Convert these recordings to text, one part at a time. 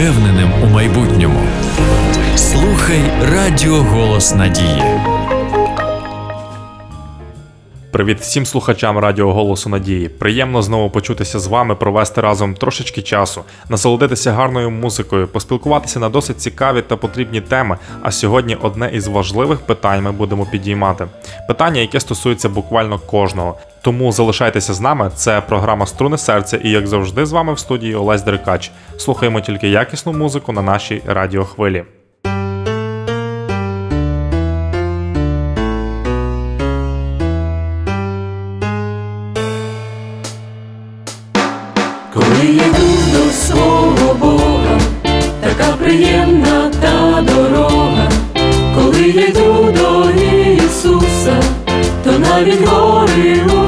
впевненим у майбутньому. Слухай Радіо Голос Надії. Привіт всім слухачам Радіо Голосу Надії. Приємно знову почутися з вами, провести разом трошечки часу, насолодитися гарною музикою, поспілкуватися на досить цікаві та потрібні теми. А сьогодні одне із важливих питань ми будемо підіймати. Питання, яке стосується буквально кожного. Тому залишайтеся з нами. Це програма Струни серця і, як завжди, з вами в студії Олесь Деркач. Слухаємо тільки якісну музику на нашій радіохвилі. коли йду до свого Бога, така приємна та дорога, коли йду до Ісуса, то навіть гори.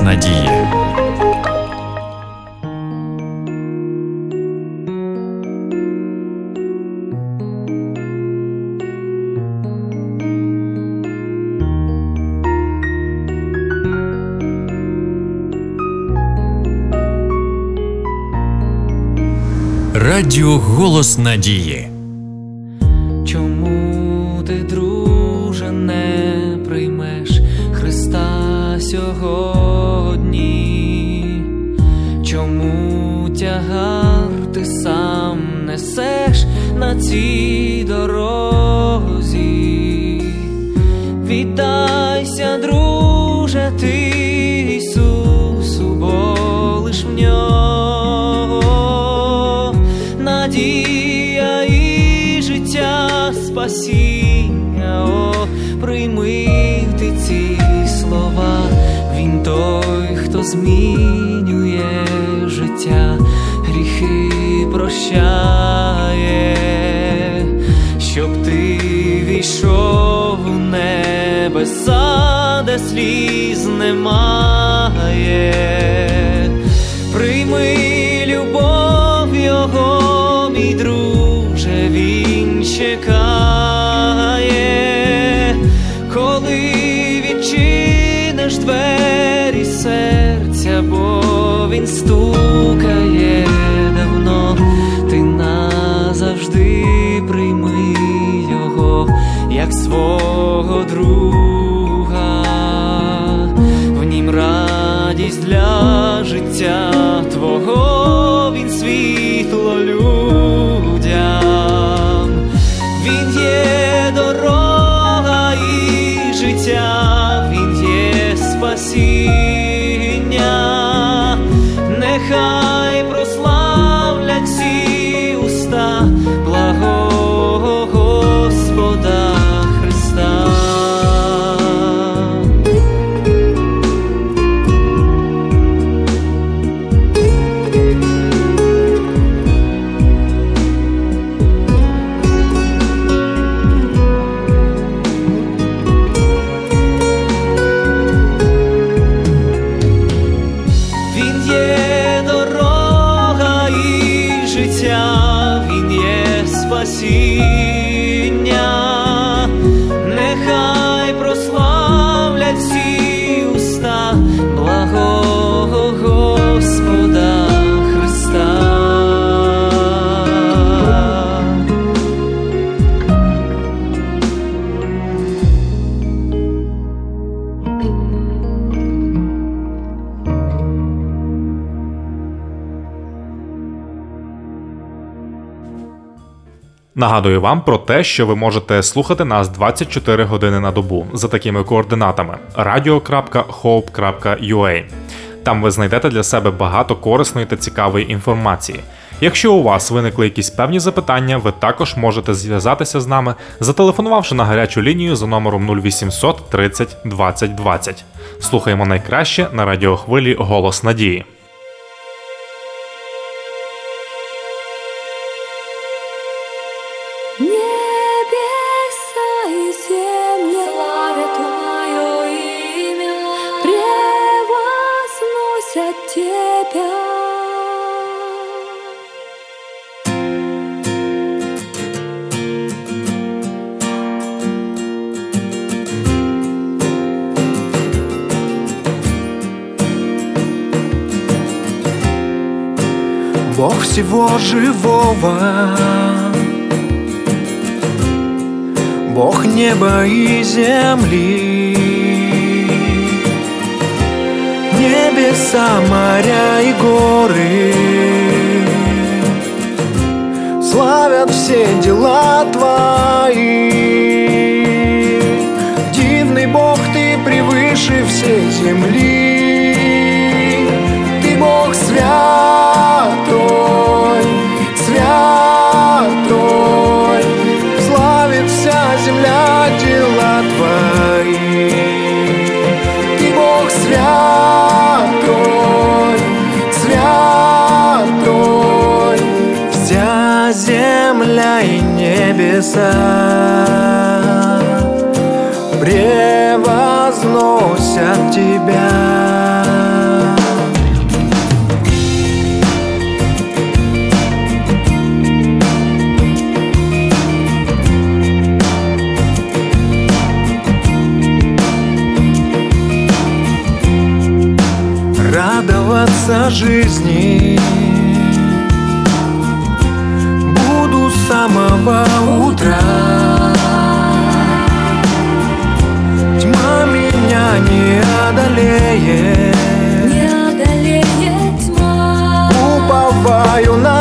Час надії. Радіо Голос Надії. несеш на цій дорозі, вітайся, друже, ти Ісусу, бо лиш в нього, надія і життя спасіння, О, прийми ти ці слова, Він той, хто змінює життя прощає, щоб ти війшов у небеса, де сліз немає. Прийми любов його, мій друже, він чекає, коли відчиниш двері серця, бо він друга, в нім радість для життя Нагадую вам про те, що ви можете слухати нас 24 години на добу за такими координатами radio.hope.ua. Там ви знайдете для себе багато корисної та цікавої інформації. Якщо у вас виникли якісь певні запитання, ви також можете зв'язатися з нами, зателефонувавши на гарячу лінію за номером 0800 30 20 20. Слухаємо найкраще на радіохвилі Голос Надії. Всего живого. Бог неба и земли. Небеса, моря и горы. Славят все дела твои. Дивный Бог, ты превыше всей земли. Ты Бог святой, небеса. Превозносят тебя. Радоваться жизни самого утра Тьма меня не одолеет Не одолеет тьма. Уповаю на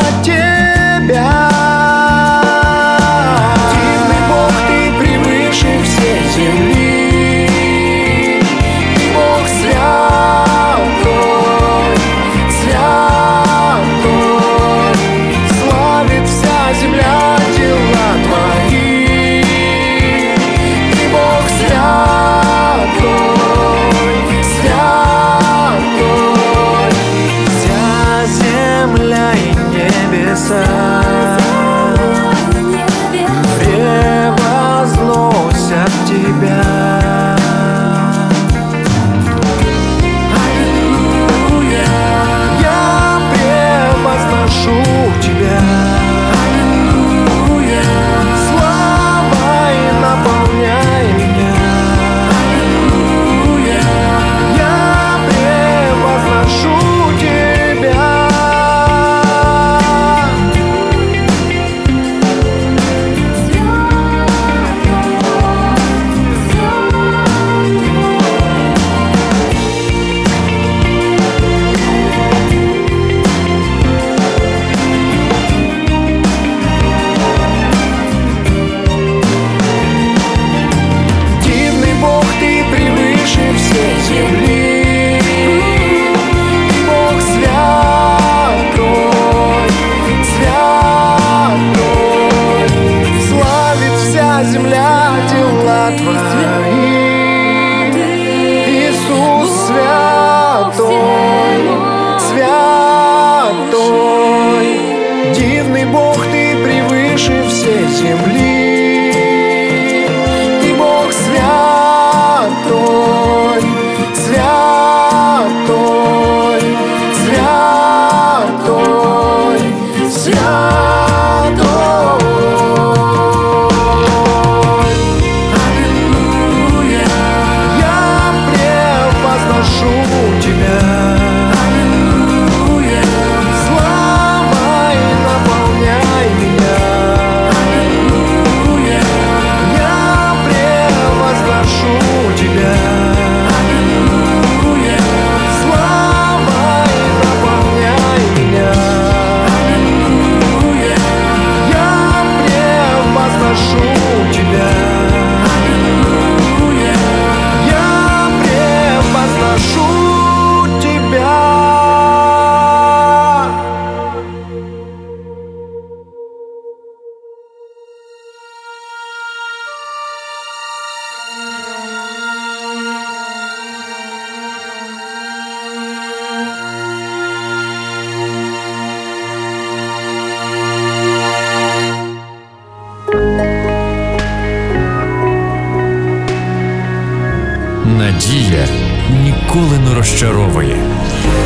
ніколи не розчаровує.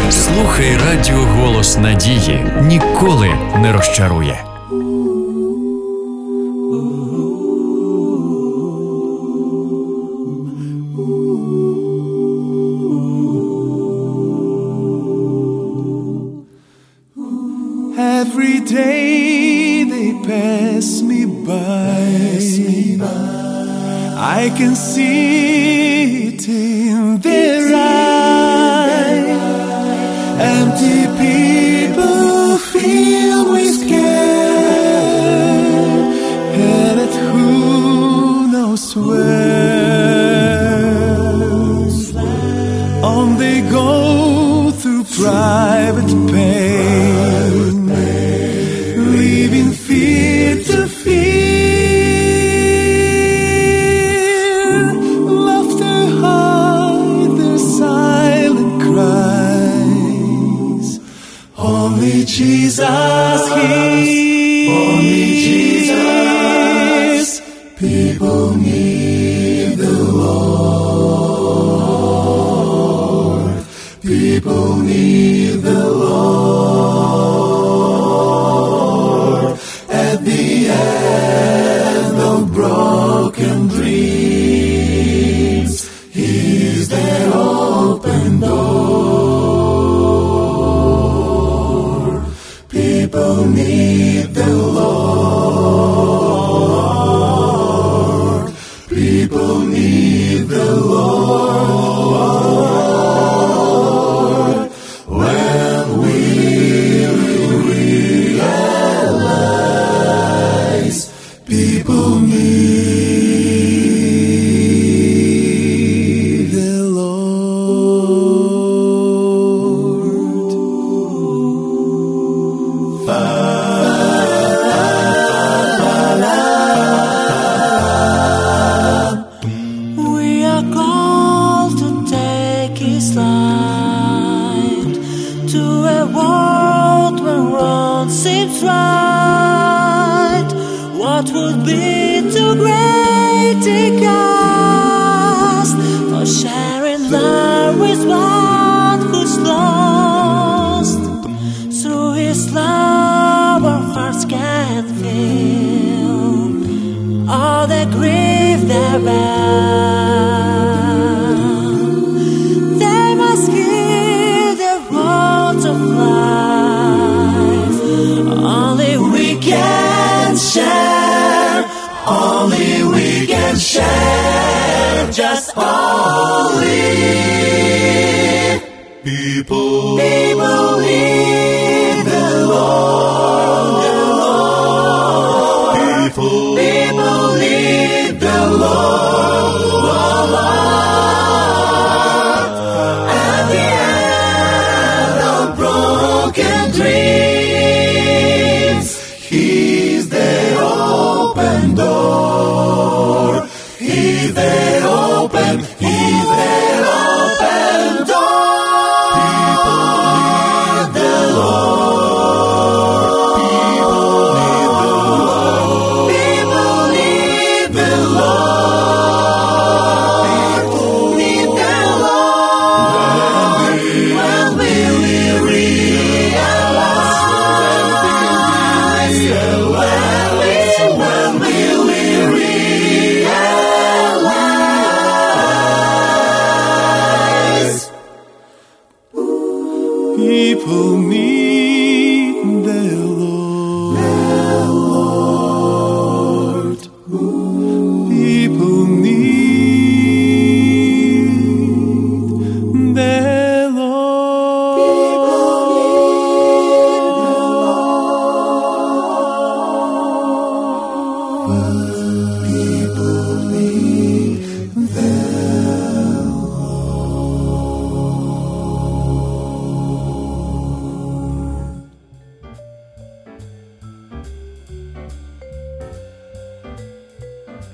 Слухай радіо голос надії ніколи не розчарує. Every day they pass me by. Pass me by. I can see it. people need the Lord. People need the Lord. seems right. What would be too great a cost for sharing love with one who's lost? Through his love, our hearts can feel all the grief there is.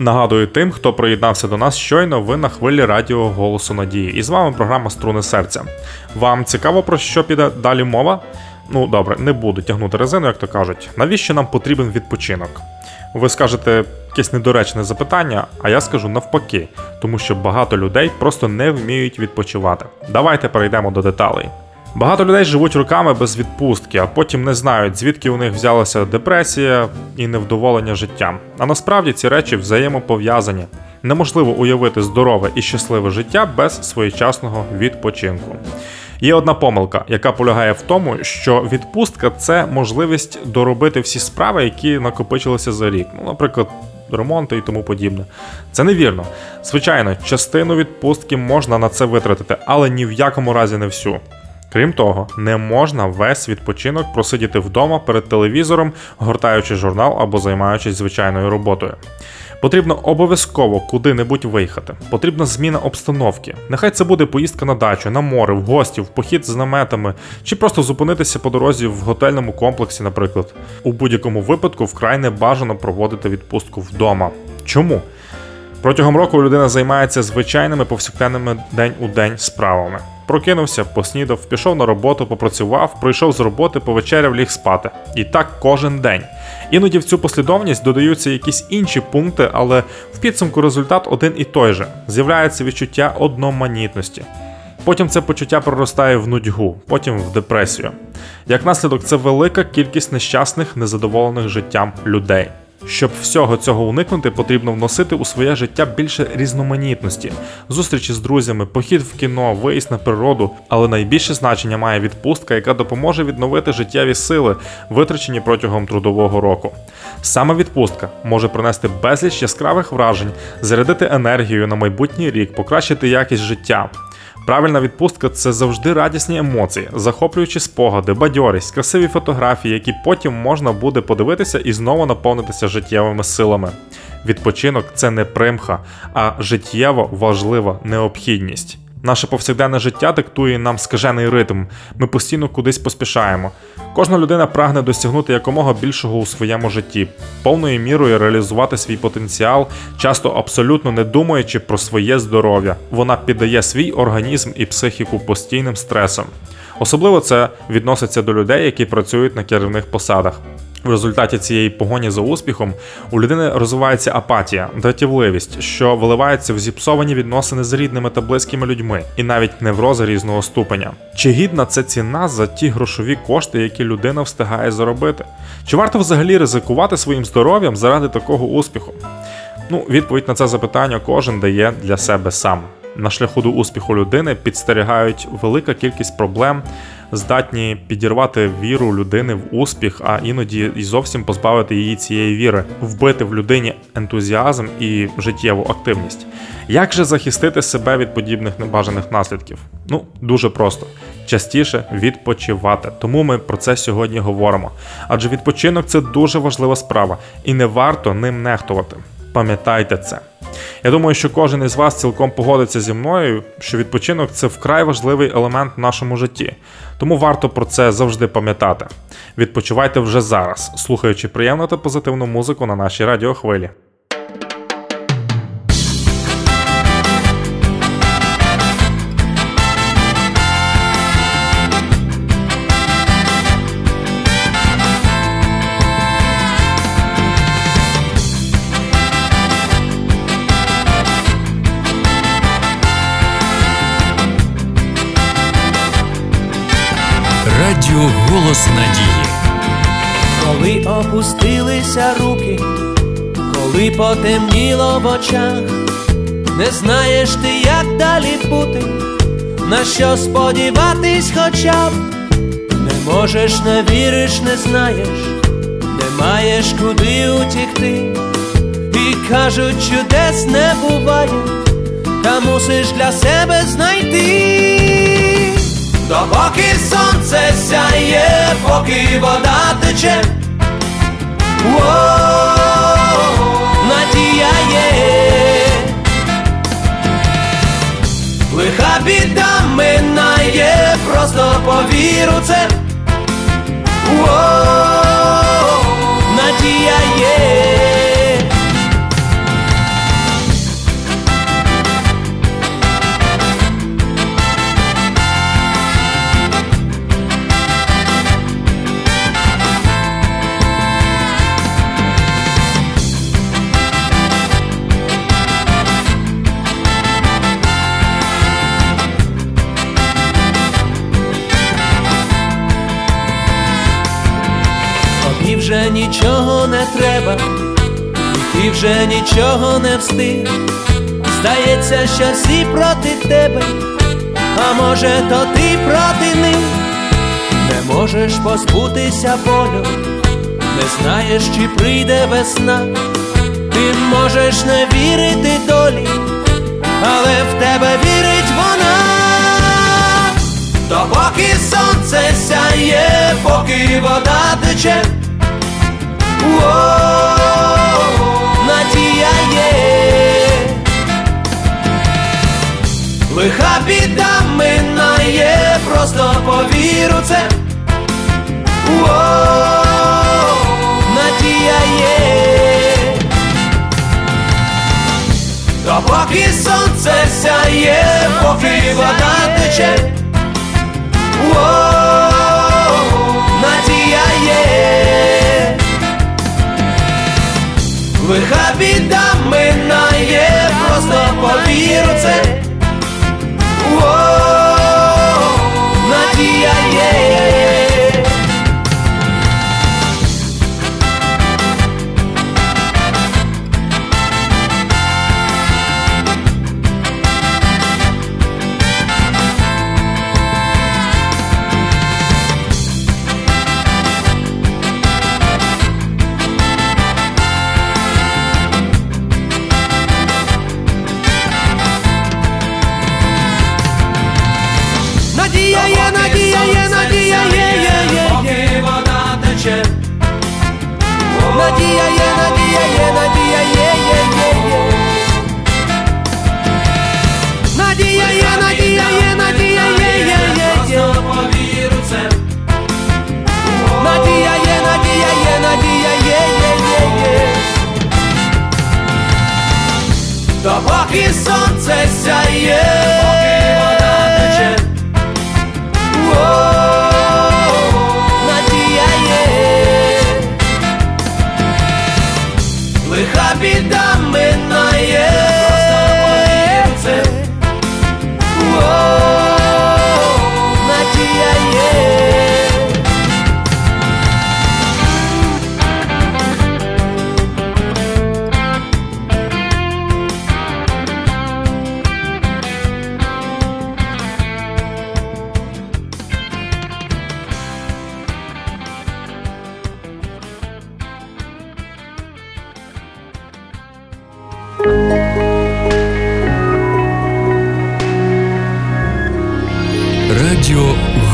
Нагадую тим, хто приєднався до нас щойно, ви на хвилі радіо Голосу Надії. І з вами програма Струни серця. Вам цікаво про що піде далі мова? Ну добре, не буду тягнути резину, як то кажуть. Навіщо нам потрібен відпочинок? Ви скажете якесь недоречне запитання, а я скажу навпаки, тому що багато людей просто не вміють відпочивати. Давайте перейдемо до деталей. Багато людей живуть роками без відпустки, а потім не знають, звідки у них взялася депресія і невдоволення життям. А насправді ці речі взаємопов'язані. Неможливо уявити здорове і щасливе життя без своєчасного відпочинку. Є одна помилка, яка полягає в тому, що відпустка це можливість доробити всі справи, які накопичилися за рік. Ну, наприклад, ремонти і тому подібне. Це невірно. Звичайно, частину відпустки можна на це витратити, але ні в якому разі не всю. Крім того, не можна весь відпочинок просидіти вдома перед телевізором, гортаючи журнал або займаючись звичайною роботою. Потрібно обов'язково куди-небудь виїхати. Потрібна зміна обстановки. Нехай це буде поїздка на дачу, на море, в гості, в похід з наметами, чи просто зупинитися по дорозі в готельному комплексі, наприклад. У будь-якому випадку вкрай не бажано проводити відпустку вдома. Чому? Протягом року людина займається звичайними повсякденними день у день справами. Прокинувся, поснідав, пішов на роботу, попрацював, прийшов з роботи, повечеряв, ліг спати. І так кожен день. Іноді в цю послідовність додаються якісь інші пункти, але в підсумку результат один і той же: з'являється відчуття одноманітності. Потім це почуття проростає в нудьгу, потім в депресію. Як наслідок, це велика кількість нещасних, незадоволених життям людей. Щоб всього цього уникнути, потрібно вносити у своє життя більше різноманітності, зустрічі з друзями, похід в кіно, виїзд на природу, але найбільше значення має відпустка, яка допоможе відновити життєві сили, витрачені протягом трудового року. Саме відпустка може принести безліч яскравих вражень, зарядити енергію на майбутній рік, покращити якість життя. Правильна відпустка це завжди радісні емоції, захоплюючі спогади, бадьорість, красиві фотографії, які потім можна буде подивитися і знову наповнитися життєвими силами. Відпочинок це не примха, а життєво важлива необхідність. Наше повсякденне життя диктує нам скажений ритм. Ми постійно кудись поспішаємо. Кожна людина прагне досягнути якомога більшого у своєму житті, повною мірою реалізувати свій потенціал, часто абсолютно не думаючи про своє здоров'я. Вона піддає свій організм і психіку постійним стресам. Особливо це відноситься до людей, які працюють на керівних посадах. В результаті цієї погоні за успіхом у людини розвивається апатія, дратівливість, що виливається в зіпсовані відносини з рідними та близькими людьми, і навіть неврози різного ступеня. Чи гідна це ціна за ті грошові кошти, які людина встигає заробити? Чи варто взагалі ризикувати своїм здоров'ям заради такого успіху? Ну, відповідь на це запитання кожен дає для себе сам. На шляху до успіху людини підстерігають велика кількість проблем, здатні підірвати віру людини в успіх, а іноді і зовсім позбавити її цієї віри, вбити в людині ентузіазм і життєву активність. Як же захистити себе від подібних небажаних наслідків? Ну, дуже просто. Частіше відпочивати. Тому ми про це сьогодні говоримо. Адже відпочинок це дуже важлива справа, і не варто ним нехтувати. Пам'ятайте це. Я думаю, що кожен із вас цілком погодиться зі мною, що відпочинок це вкрай важливий елемент в нашому житті. Тому варто про це завжди пам'ятати. Відпочивайте вже зараз, слухаючи приємну та позитивну музику на нашій радіохвилі. Голос Надії. Коли опустилися руки, коли потемніло в очах, не знаєш ти, як далі бути, на що сподіватись хоча б, не можеш, не віриш, не знаєш, не маєш куди утікти, і кажуть, чудес не буває, та мусиш для себе знайти. Допоки сонце сяє, поки вода тече, О, надія є, лиха біда минає, просто повіру це. Воу, треба, ти вже нічого не встиг. Здається, що всі проти тебе, а може, то ти проти них, не можеш позбутися болю, не знаєш, чи прийде весна, ти можеш не вірити долі, але в тебе вірить вона. То поки сонце сяє, поки вода тече, Воу, лиха біда минає, просто повіру це. Воу, надія є, то поки сонце сяє, поки вода тече. Воу, надія є, лиха біда минає, просто повіру це.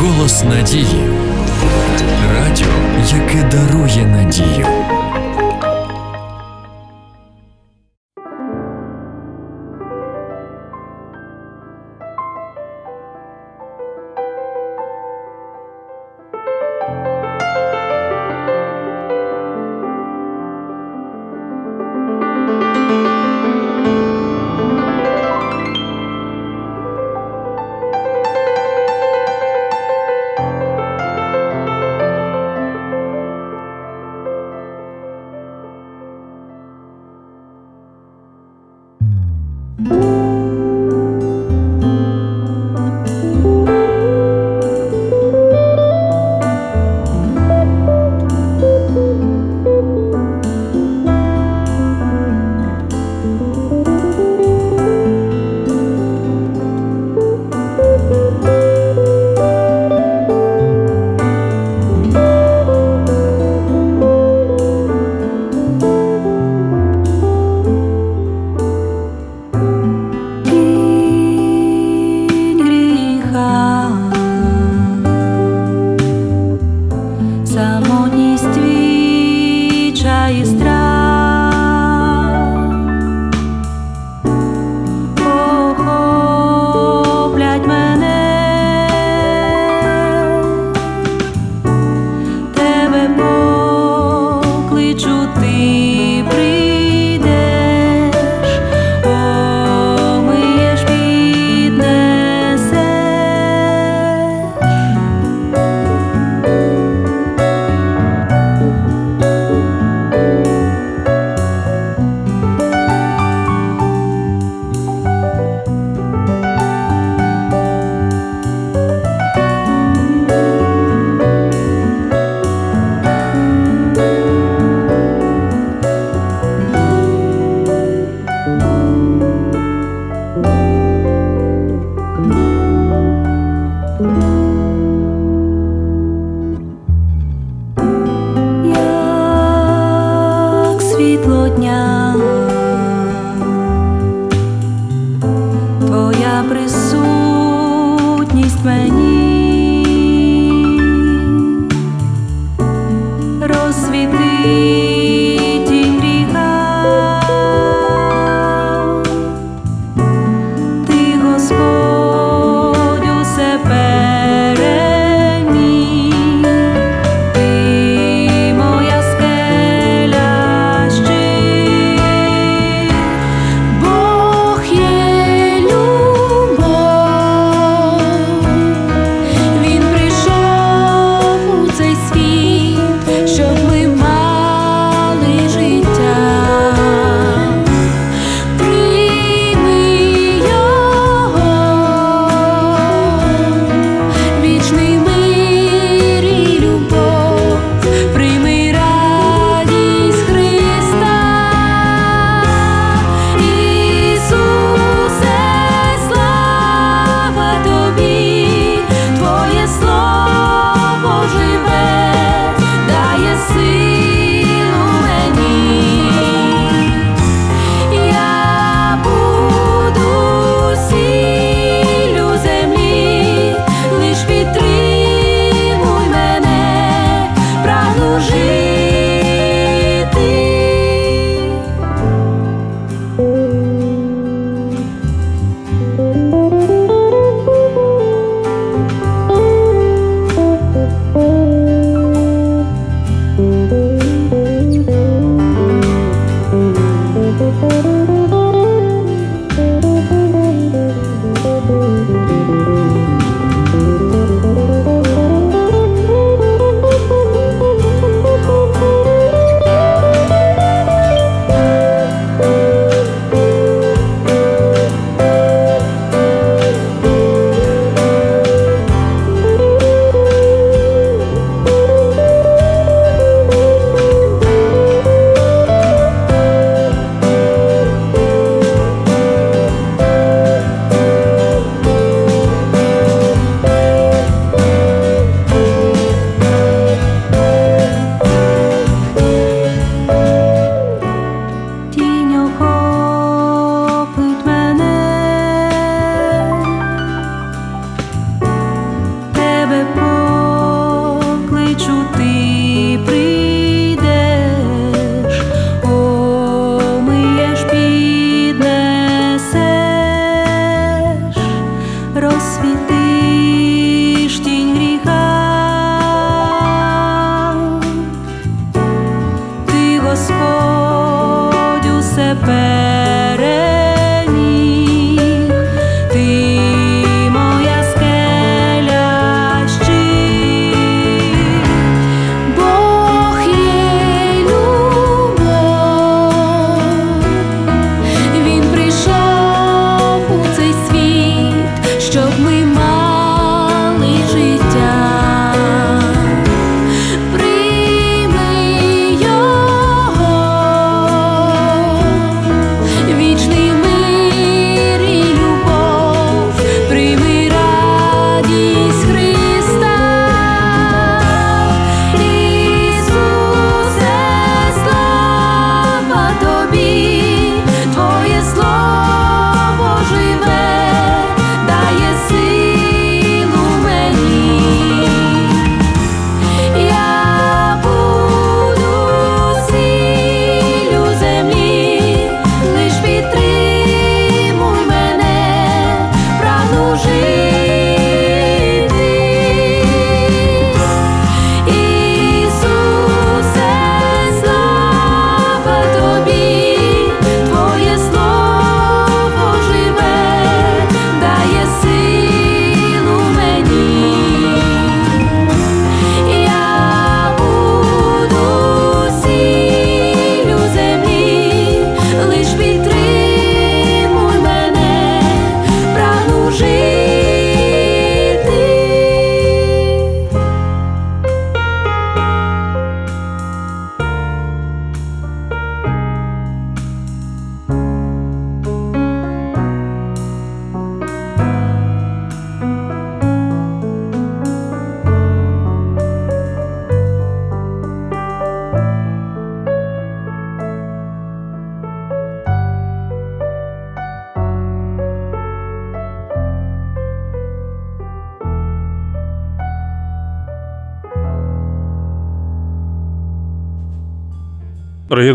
Голос Надії. Радіо, яке дарує надію.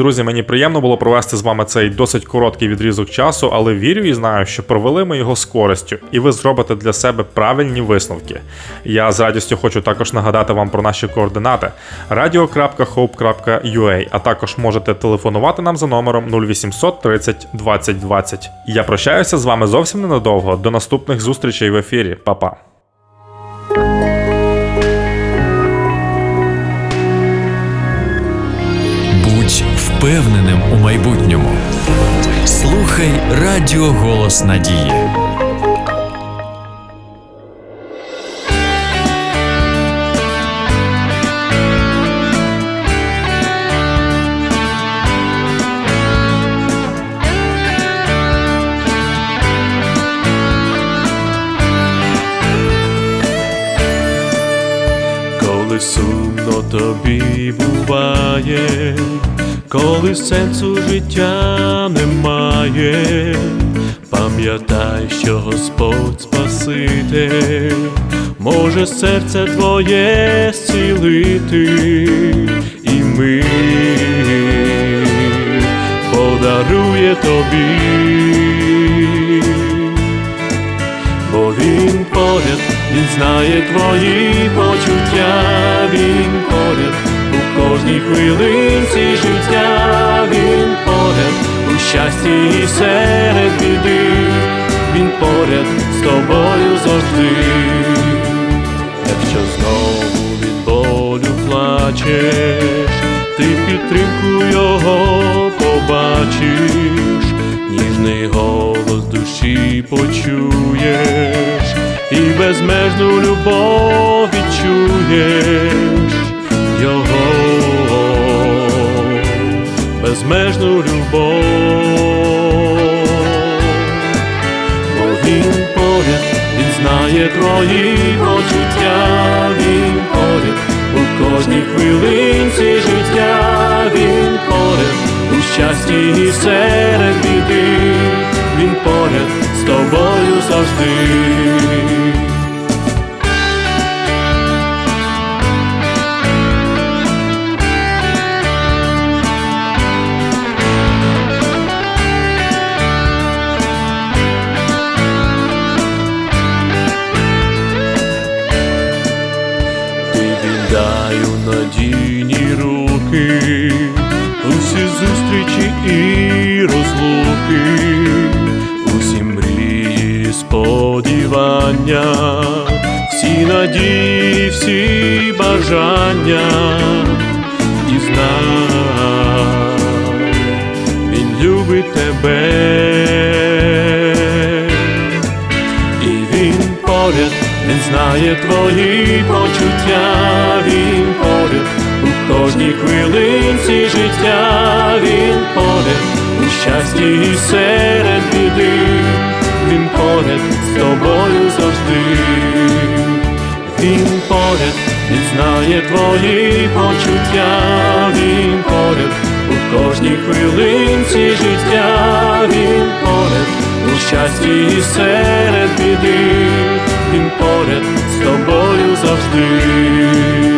Друзі, мені приємно було провести з вами цей досить короткий відрізок часу, але вірю і знаю, що провели ми його з користю, і ви зробите для себе правильні висновки. Я з радістю хочу також нагадати вам про наші координати radio.hope.ua, а також можете телефонувати нам за номером 0800 30 20 20. Я прощаюся з вами зовсім ненадовго. До наступних зустрічей в ефірі. Па-па. Впевненим у майбутньому. Слухай Радіо Голос Надії. Коли сумно тобі буває, коли сенсу життя немає, пам'ятай, що Господь Спаситель. Може серце твоє зцілити і мир подарує тобі. Бо він поряд, він знає твої почуття, він поряд кожній хвилинці життя, він поряд. У щасті і серед біди, він поряд з тобою завжди, якщо знову від болю плачеш, ти підтримку його побачиш ніжний голос душі почуєш і безмежну любов відчуєш. Його, безмежну любов, бо він поряд, він знає твої почуття, він поряд у кожній хвилинці життя, він поряд у щасті і серед біди, він поряд з тобою завжди. Ти віддаю надійні руки, усі зустрічі і розлуки, усі мрії, сподівання, всі надії, всі бажання. І знай, він любить тебе. І він поряд, він знає твої почуття, він поряд у кожній хвилинці життя, він поряд у щасті і серед біди, він поряд з тобою завжди, він поряд, він знає твої почуття, він поряд у кожній хвилинці життя, він поряд у щасті і серед біди, він поряд з тобою завжди.